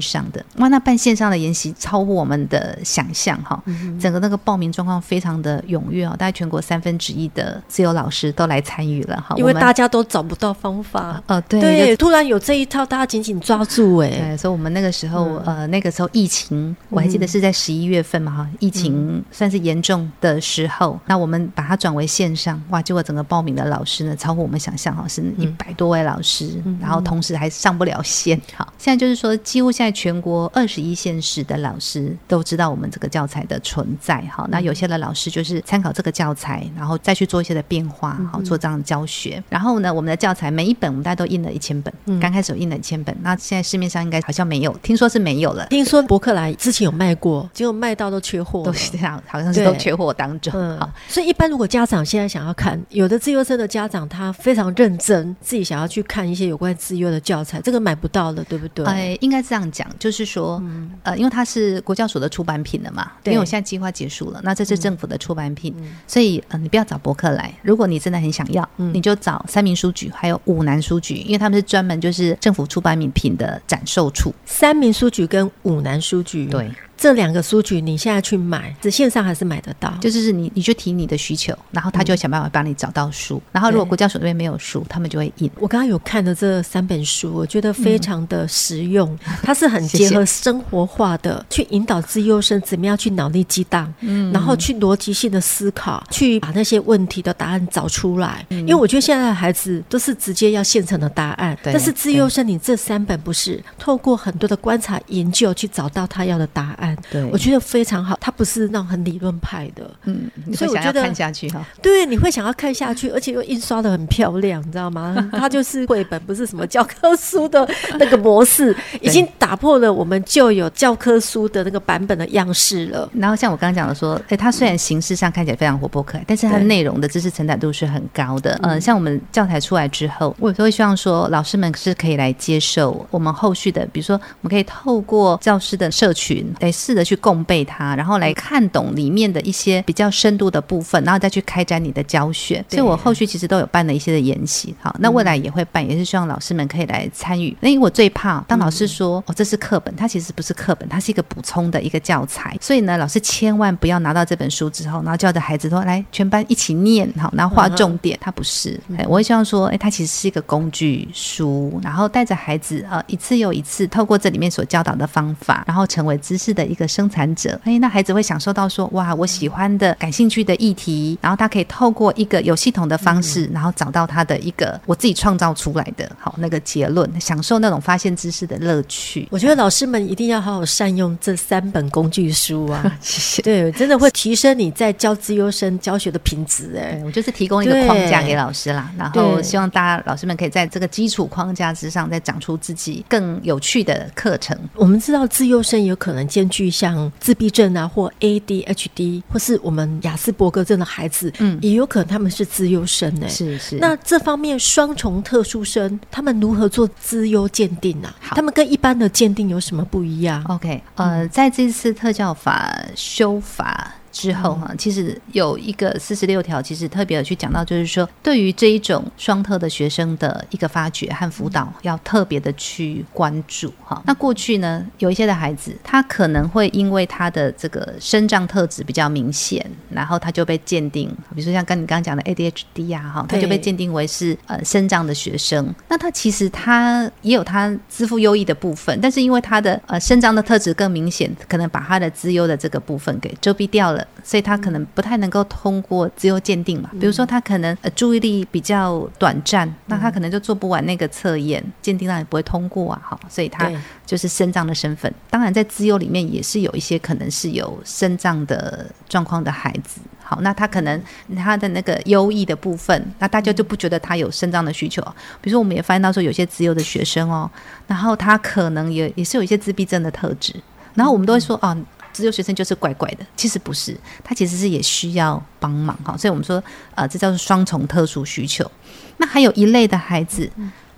上的。哇，那办线上的研习超乎我们的想象哈，整个那个报名状况非常的踊跃哦，大概全国三分之一的自由老师都来参与了哈，因为大家都找不到方法，呃，对，对，突然有这一套，大家紧紧抓住哎，对，所以我们那个时候呃，那个时候疫情，我还记得是在十一月份嘛哈，疫情算是严重的时候，那我们把它转为线上，哇，结果整个报名的老师呢，超乎我们想象哈，是一百多位老师，然后同时还上不了线，好，现在就是说几乎。现在全国二十一县市的老师都知道我们这个教材的存在，哈，那有些的老师就是参考这个教材，然后再去做一些的变化，好做这样的教学。然后呢，我们的教材每一本我们大家都印了一千本，刚开始有印了一千本，那现在市面上应该好像没有，听说是没有了。听说博客来之前有卖过，结果卖到都缺货，都是这样，好像是都缺货当中。好，所以一般如果家长现在想要看，有的自优生的家长他非常认真，自己想要去看一些有关自优的教材，这个买不到的，对不对？哎，应该这样讲，就是说，嗯、呃，因为它是国教所的出版品了嘛，因为我现在计划结束了，那这是政府的出版品，嗯、所以呃，你不要找博客来，如果你真的很想要，嗯、你就找三民书局还有五南书局，因为他们是专门就是政府出版品的展售处，三民书局跟五南书局，对。这两个书局，你现在去买，是线上还是买得到？就是你，你就提你的需求，然后他就想办法帮你找到书。嗯、然后如果国教署那边没有书，他们就会印。我刚刚有看的这三本书，我觉得非常的实用，嗯、它是很结合生活化的，去引导自优生怎么样去脑力激荡，嗯，然后去逻辑性的思考，去把那些问题的答案找出来。嗯、因为我觉得现在的孩子都是直接要现成的答案，但是自优生你这三本不是透过很多的观察研究去找到他要的答案。对，我觉得非常好，它不是那种很理论派的，嗯，所以我觉得看下去哈，对，你会想要看下去，而且又印刷的很漂亮，你知道吗？它就是绘本，不是什么教科书的那个模式，已经打破了我们旧有教科书的那个版本的样式了。然后像我刚刚讲的说，哎，它虽然形式上看起来非常活泼可爱，但是它的内容的知识承载度是很高的。嗯，像我们教材出来之后，我有时候会希望说，老师们是可以来接受我们后续的，比如说我们可以透过教师的社群，来试着去。共备它，然后来看懂里面的一些比较深度的部分，然后再去开展你的教学。所以我后续其实都有办了一些的研习，好，那未来也会办，也是希望老师们可以来参与。那因为我最怕当老师说、嗯、哦，这是课本，它其实不是课本，它是一个补充的一个教材。所以呢，老师千万不要拿到这本书之后，然后叫着孩子说来全班一起念，好，然后画重点。它不是，哎，我会希望说，哎，它其实是一个工具书，然后带着孩子呃，一次又一次透过这里面所教导的方法，然后成为知识的一个生。产者，哎，那孩子会享受到说，哇，我喜欢的、感兴趣的议题，然后他可以透过一个有系统的方式，然后找到他的一个我自己创造出来的好那个结论，享受那种发现知识的乐趣。我觉得老师们一定要好好善用这三本工具书啊，谢谢。对，真的会提升你在教资优生教学的品质。哎，我就是提供一个框架给老师啦，然后希望大家老师们可以在这个基础框架之上，再长出自己更有趣的课程。我们知道资优生有可能兼具像。自闭症啊，或 ADHD，或是我们雅斯伯格症的孩子，嗯，也有可能他们是资优生呢、欸。是是。那这方面双重特殊生，他们如何做资优鉴定呢、啊？他们跟一般的鉴定有什么不一样？OK，呃，在这次特教法修法。之后哈，其实有一个四十六条，其实特别的去讲到，就是说对于这一种双特的学生的一个发掘和辅导，要特别的去关注哈。那过去呢，有一些的孩子，他可能会因为他的这个生长特质比较明显，然后他就被鉴定，比如说像跟你刚刚讲的 ADHD 呀哈，他就被鉴定为是呃生长的学生。那他其实他也有他自负优异的部分，但是因为他的呃生长的特质更明显，可能把他的资优的这个部分给遮蔽掉了。所以他可能不太能够通过自由鉴定嘛，比如说他可能呃注意力比较短暂，那他可能就做不完那个测验，鉴定上也不会通过啊，好，所以他就是肾脏的身份。当然在自由里面也是有一些可能是有肾脏的状况的孩子，好，那他可能他的那个优异的部分，那大家就不觉得他有肾脏的需求。比如说我们也发现到说有些自由的学生哦，然后他可能也也是有一些自闭症的特质，然后我们都会说哦。资优学生就是怪怪的，其实不是，他其实是也需要帮忙哈，所以我们说，呃，这叫做双重特殊需求。那还有一类的孩子，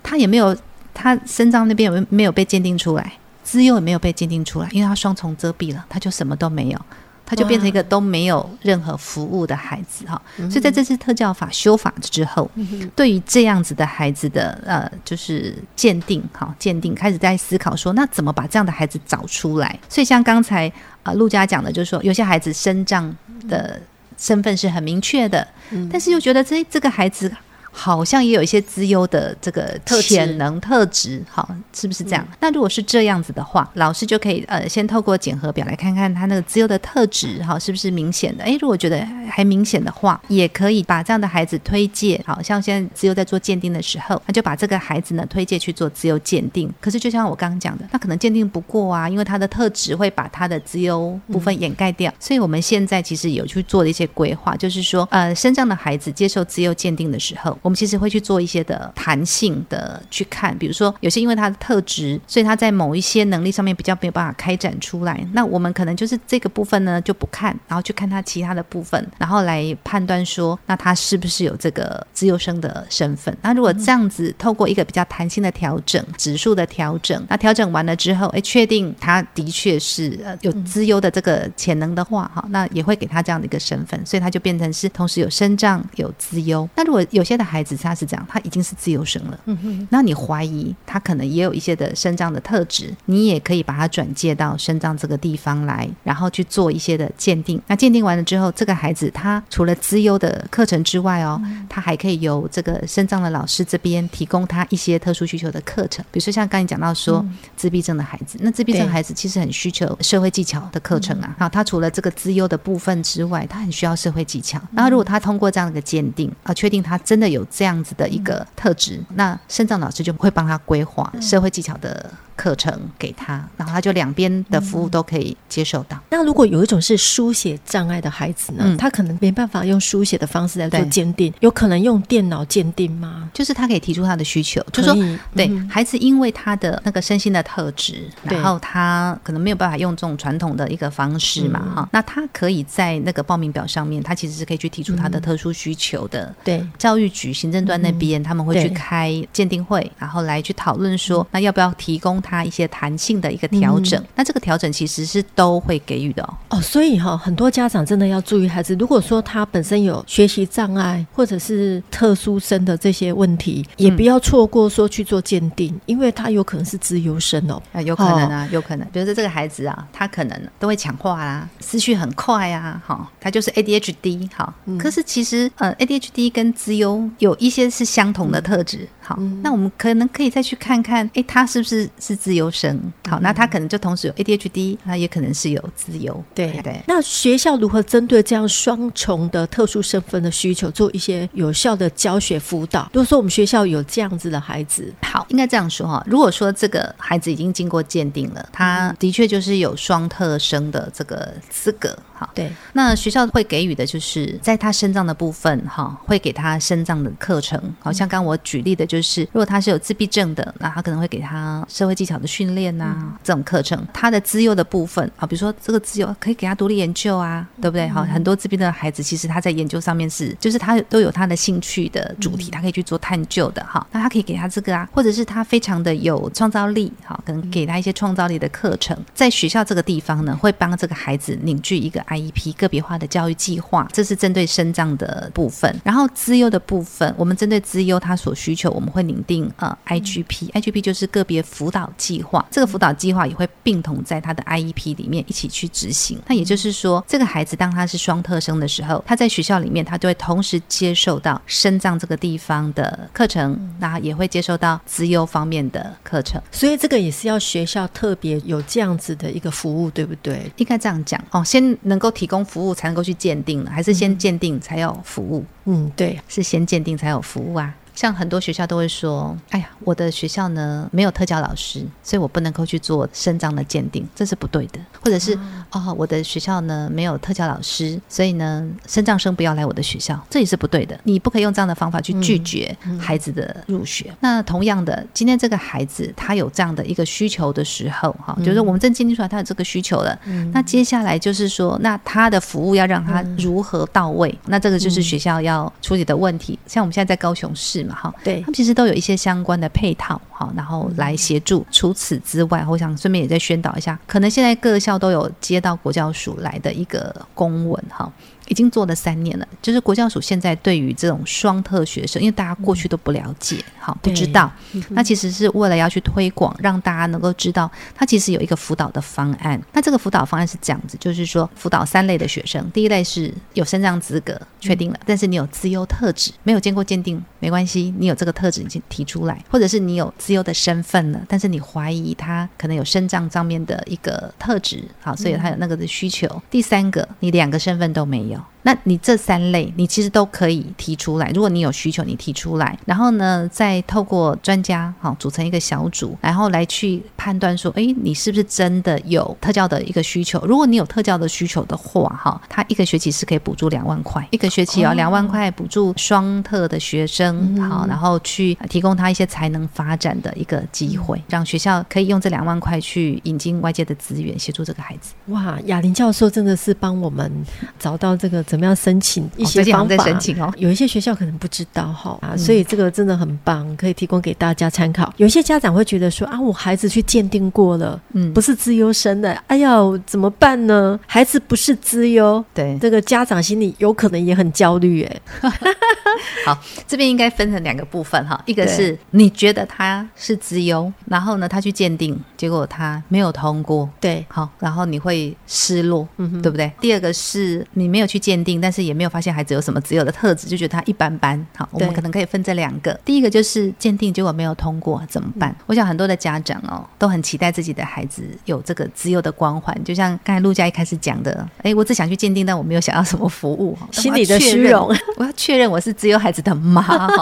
他也没有，他身障那边有没有被鉴定出来，资优也没有被鉴定出来，因为他双重遮蔽了，他就什么都没有。他就变成一个都没有任何服务的孩子哈，所以在这次特教法修法之后，嗯、对于这样子的孩子的呃，就是鉴定哈，鉴定开始在思考说，那怎么把这样的孩子找出来？所以像刚才啊陆家讲的，就是说有些孩子身障的身份是很明确的，嗯、但是又觉得这这个孩子。好像也有一些资优的这个潜能特质，好，是不是这样？嗯、那如果是这样子的话，老师就可以呃，先透过检核表来看看他那个资优的特质，好，是不是明显的？诶，如果觉得还明显的话，也可以把这样的孩子推荐，好像现在资优在做鉴定的时候，那就把这个孩子呢推荐去做资优鉴定。可是就像我刚刚讲的，那可能鉴定不过啊，因为他的特质会把他的资优部分掩盖掉。嗯、所以我们现在其实有去做的一些规划，就是说，呃，身障的孩子接受资优鉴定的时候。我们其实会去做一些的弹性的去看，比如说有些因为他的特质，所以他在某一些能力上面比较没有办法开展出来。那我们可能就是这个部分呢就不看，然后去看他其他的部分，然后来判断说，那他是不是有这个资优生的身份？那如果这样子透过一个比较弹性的调整指数的调整，那调整完了之后，哎，确定他的确是呃有资优的这个潜能的话，哈，那也会给他这样的一个身份，所以他就变成是同时有身障有资优。那如果有些的孩子他是这样，他已经是自由生了，嗯哼，那你怀疑他可能也有一些的肾脏的特质，你也可以把他转介到肾脏这个地方来，然后去做一些的鉴定。那鉴定完了之后，这个孩子他除了资优的课程之外哦，他还可以由这个肾脏的老师这边提供他一些特殊需求的课程，比如说像刚才讲到说自闭症的孩子，那自闭症孩子其实很需求社会技巧的课程啊。好，他除了这个资优的部分之外，他很需要社会技巧。然后如果他通过这样的一个鉴定啊，确定他真的有这样子的一个特质，那肾脏老师就会帮他规划社会技巧的课程给他，然后他就两边的服务都可以接受到。那如果有一种是书写障碍的孩子呢？他可能没办法用书写的方式来做鉴定，有可能用电脑鉴定吗？就是他可以提出他的需求，就是说，对孩子因为他的那个身心的特质，然后他可能没有办法用这种传统的一个方式嘛，哈，那他可以在那个报名表上面，他其实是可以去提出他的特殊需求的。对，教育局行政端那边他们会去开鉴定会，然后来去讨论说，那要不要提供他一些弹性的一个调整？那这个调整其实是都会给予的哦。哦，所以哈，很多家长真的要注意孩子，如果说他本身有学习障碍或者是特殊生的这些问题，也不要错过说去做鉴定，因为他有可能是资优生哦。啊，有可能啊，有可能。比如说这个孩子啊，他可能都会抢话啦，思绪很快啊，哈，他就是 ADHD 哈。可是其实呃，ADHD 跟资优有一些是相同的特质。好，那我们可能可以再去看看，哎，他是不是是资优生？好，那他可能就同时有 ADHD，他也可能是有自由。对对。那学校如何针对这样双重的特殊身份的需求，做一些有效的教学辅导？如果说我们学校有这样子的孩子，好，应该这样说哈。如果说这个孩子已经经过鉴定了，他的确就是有双特生的这个资格。好，对。那学校会给予的就是在他身障的部分，哈，会给他身障的课程。好像刚我举例的。就是，如果他是有自闭症的，那他可能会给他社会技巧的训练呐，这种课程。他的资优的部分啊，比如说这个资优可以给他独立研究啊，对不对？好，很多自闭症的孩子，其实他在研究上面是，就是他都有他的兴趣的主题，他可以去做探究的哈。那他可以给他这个啊，或者是他非常的有创造力，好，可能给他一些创造力的课程。在学校这个地方呢，会帮这个孩子凝聚一个 IEP 个别化的教育计划，这是针对生障的部分。然后资优的部分，我们针对资优他所需求，我们会拟定呃 IGP，IGP 就是个别辅导计划，这个辅导计划也会并同在他的 IEP 里面一起去执行。那也就是说，这个孩子当他是双特生的时候，他在学校里面他就会同时接受到生障这个地方的课程，那也会接受到资优方面的课程。所以这个也是要学校特别有这样子的一个服务，对不对？应该这样讲哦，先能够提供服务才能够去鉴定，还是先鉴定才有服务？嗯，对，是先鉴定才有服务啊。像很多学校都会说：“哎呀，我的学校呢没有特教老师，所以我不能够去做身障的鉴定，这是不对的。”或者是：“哦，我的学校呢没有特教老师，所以呢身障生不要来我的学校，这也是不对的。你不可以用这样的方法去拒绝孩子的入学。嗯”那同样的，今天这个孩子他有这样的一个需求的时候，哈，就是我们正鉴定出来他有这个需求了。嗯、那接下来就是说，那他的服务要让他如何到位？嗯、那这个就是学校要处理的问题。像我们现在在高雄市。哈，对，他们其实都有一些相关的配套，哈，然后来协助。除此之外，我想顺便也再宣导一下，可能现在各校都有接到国教署来的一个公文，哈。已经做了三年了，就是国教署现在对于这种双特学生，因为大家过去都不了解，好、嗯、不知道，那其实是为了要去推广，让大家能够知道，它其实有一个辅导的方案。那这个辅导方案是这样子，就是说辅导三类的学生，第一类是有身障资格确定了，但是你有资优特质，没有经过鉴定没关系，你有这个特质已经提出来，或者是你有资优的身份了，但是你怀疑他可能有身障上面的一个特质，好，所以他有那个的需求。第三个，你两个身份都没有。 거예요. 那你这三类，你其实都可以提出来。如果你有需求，你提出来，然后呢，再透过专家哈组成一个小组，然后来去判断说，哎，你是不是真的有特教的一个需求？如果你有特教的需求的话，哈，他一个学期是可以补助两万块，一个学期要两万块补助双特的学生，好，然后去提供他一些才能发展的一个机会，让学校可以用这两万块去引进外界的资源，协助这个孩子。哇，雅玲教授真的是帮我们找到这个怎么样申请一些方法，申请哦。有一些学校可能不知道哈啊，所以这个真的很棒，可以提供给大家参考。有一些家长会觉得说啊，我孩子去鉴定过了，嗯，不是资优生的，哎呀，怎么办呢？孩子不是资优，对，这个家长心里有可能也很焦虑哎。好，这边应该分成两个部分哈，一个是你觉得他是资优，然后呢，他去鉴定，结果他没有通过，对，好，然后你会失落，嗯哼，对不对？第二个是你没有去鉴定，但是也没有发现孩子有什么资优的特质，就觉得他一般般。好，我们可能可以分这两个。第一个就是鉴定结果没有通过怎么办？我想很多的家长哦都很期待自己的孩子有这个资优的光环，就像刚才陆家一开始讲的，哎，我只想去鉴定，但我没有想要什么服务，心里的虚荣，我要确认我是资优孩子的妈，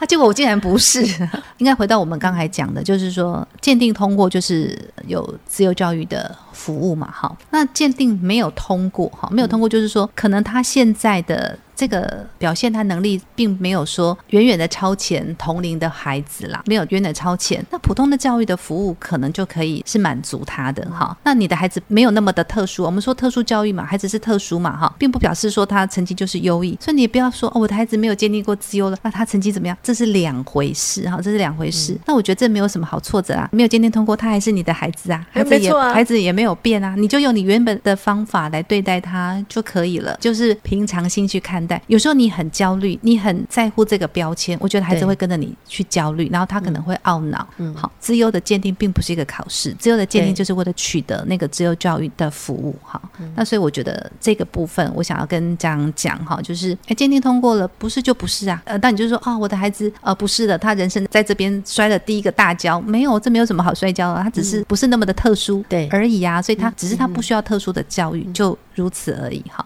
啊，结果我竟然不是。应该回到我们刚才讲的，就是说鉴定通过就是有自由教育的服务嘛，好，那鉴定没有通过，哈，没有通过就是说可能他现在的。这个表现他能力并没有说远远的超前同龄的孩子啦，没有远远的超前。那普通的教育的服务可能就可以是满足他的哈。那你的孩子没有那么的特殊，我们说特殊教育嘛，孩子是特殊嘛哈，并不表示说他成绩就是优异。所以你也不要说哦，我的孩子没有鉴定过资优了，那他成绩怎么样？这是两回事哈，这是两回事。嗯、那我觉得这没有什么好挫折啊，没有鉴定通过，他还是你的孩子啊，孩子也啊，孩子也没有变啊，你就用你原本的方法来对待他就可以了，就是平常心去看。有时候你很焦虑，你很在乎这个标签，我觉得孩子会跟着你去焦虑，然后他可能会懊恼。嗯，好，资优的鉴定并不是一个考试，资优的鉴定就是为了取得那个资优教育的服务。好，那所以我觉得这个部分我想要跟家长讲哈，就是哎，鉴定通过了，不是就不是啊。呃，但你就说啊、哦，我的孩子呃不是的，他人生在这边摔了第一个大跤，没有，这没有什么好摔跤的，他只是不是那么的特殊对而已啊。所以他只是他不需要特殊的教育，就如此而已。哈，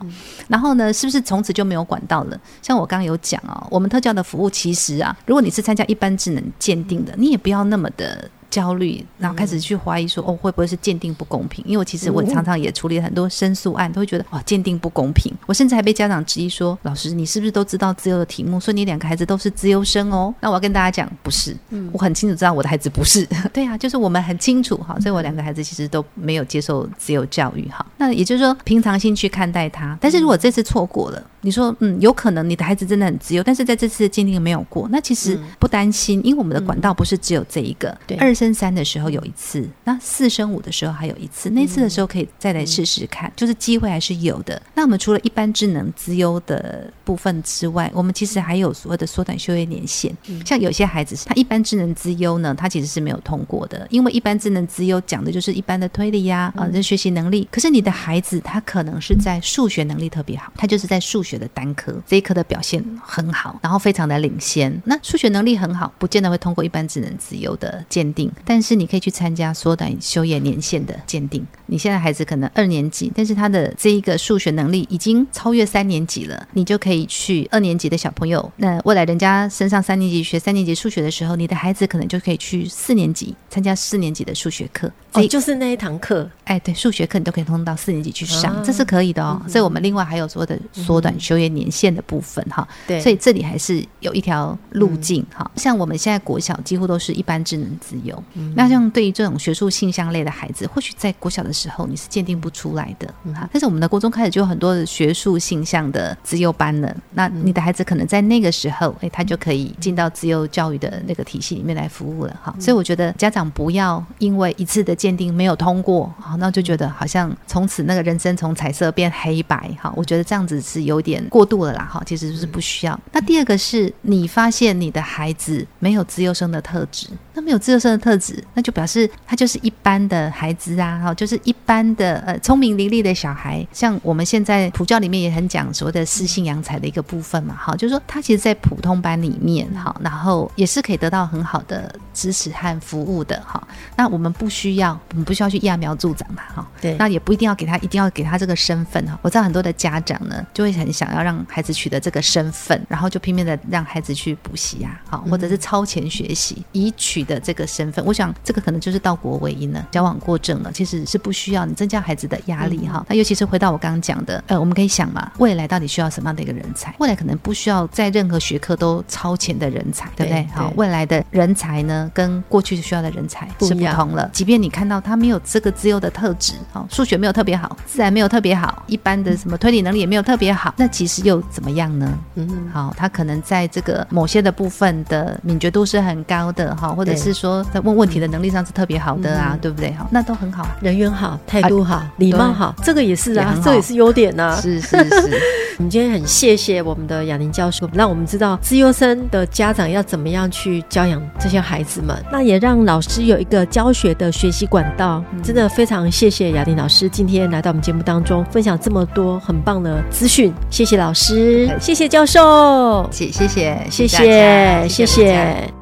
然后呢，是不是从此就没有管道了？像我刚刚有讲哦，我们特教的服务其实啊，如果你是参加一般智能鉴定的，你也不要那么的。焦虑，然后开始去怀疑说，哦，会不会是鉴定不公平？因为我其实我常常也处理很多申诉案，都会觉得哇，鉴定不公平。我甚至还被家长质疑说，老师，你是不是都知道自由的题目？所以你两个孩子都是资优生哦？那我要跟大家讲，不是，我很清楚知道我的孩子不是。对啊，就是我们很清楚哈，所以我两个孩子其实都没有接受自由教育哈。那也就是说，平常心去看待他。但是如果这次错过了，你说，嗯，有可能你的孩子真的很自由，但是在这次的鉴定没有过，那其实不担心，因为我们的管道不是只有这一个。对，二升三的时候有一次，那四升五的时候还有一次，那次的时候可以再来试试看，就是机会还是有的。那我们除了一般智能资优的部分之外，我们其实还有所谓的缩短就业年限。像有些孩子，他一般智能资优呢，他其实是没有通过的，因为一般智能资优讲的就是一般的推理呀，啊，这学习能力。可是你的孩子他可能是在数学能力特别好，他就是在数学。学的单科这一科的表现很好，然后非常的领先。那数学能力很好，不见得会通过一般智能自由的鉴定，但是你可以去参加缩短修业年限的鉴定。你现在孩子可能二年级，但是他的这一个数学能力已经超越三年级了，你就可以去二年级的小朋友。那未来人家升上三年级学三年级数学的时候，你的孩子可能就可以去四年级参加四年级的数学课。哦，就是那一堂课，哎，对，数学课你都可以通到四年级去上，啊、这是可以的哦。嗯、所以我们另外还有所谓的缩短。就业年限的部分哈，对，所以这里还是有一条路径哈。像我们现在国小几乎都是一般智能自由，那像对于这种学术性向类的孩子，或许在国小的时候你是鉴定不出来的哈。但是我们的国中开始就有很多的学术性向的自由班了，那你的孩子可能在那个时候，哎，他就可以进到自由教育的那个体系里面来服务了哈。所以我觉得家长不要因为一次的鉴定没有通过，好，那就觉得好像从此那个人生从彩色变黑白哈。我觉得这样子是有点。点过度了啦，哈，其实就是不需要。那第二个是你发现你的孩子没有资优生的特质，那没有资优生的特质，那就表示他就是一般的孩子啊，哈，就是一般的呃聪明伶俐的小孩。像我们现在普教里面也很讲所谓的私性扬才的一个部分嘛，哈，就是说他其实，在普通班里面，哈，然后也是可以得到很好的支持和服务的，哈。那我们不需要，我们不需要去揠苗助长嘛，哈。对。那也不一定要给他，一定要给他这个身份哈。我知道很多的家长呢，就会很想要让孩子取得这个身份，然后就拼命的让孩子去补习啊，好，或者是超前学习，以取得这个身份。我想这个可能就是到国为因了，矫枉过正了。其实是不需要你增加孩子的压力哈。那尤其是回到我刚刚讲的，呃，我们可以想嘛，未来到底需要什么样的一个人才？未来可能不需要在任何学科都超前的人才，对不对？好，未来的人才呢，跟过去需要的人才是不同了。即便你看到他没有这个自由的特质，好，数学没有特别好，自然没有特别好，一般的什么推理能力也没有特别好，那其实又怎么样呢？嗯，好，他可能在这个某些的部分的敏觉度是很高的哈，或者是说在问问题的能力上是特别好的啊，对不对？哈，那都很好，人缘好，态度好，礼貌好，这个也是啊，这也是优点呐。是是是，我们今天很谢谢我们的雅玲教授，让我们知道资优生的家长要怎么样去教养这些孩子们，那也让老师有一个教学的学习管道。真的非常谢谢雅玲老师今天来到我们节目当中分享这么多很棒的资讯，谢谢老师谢谢教授。谢谢谢谢谢谢谢。